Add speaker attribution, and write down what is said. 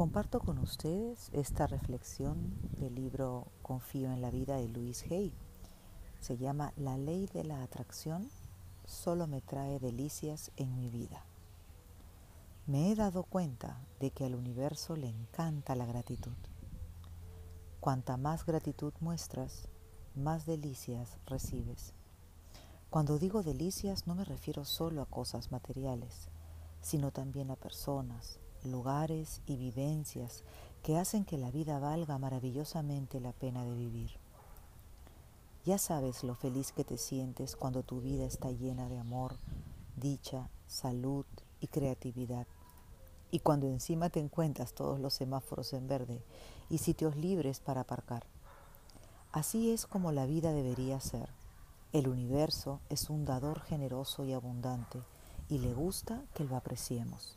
Speaker 1: Comparto con ustedes esta reflexión del libro Confío en la vida de Luis Hay. Se llama La ley de la atracción solo me trae delicias en mi vida. Me he dado cuenta de que al universo le encanta la gratitud. Cuanta más gratitud muestras, más delicias recibes. Cuando digo delicias no me refiero solo a cosas materiales, sino también a personas, lugares y vivencias que hacen que la vida valga maravillosamente la pena de vivir. Ya sabes lo feliz que te sientes cuando tu vida está llena de amor, dicha, salud y creatividad. Y cuando encima te encuentras todos los semáforos en verde y sitios libres para aparcar. Así es como la vida debería ser. El universo es un dador generoso y abundante y le gusta que lo apreciemos.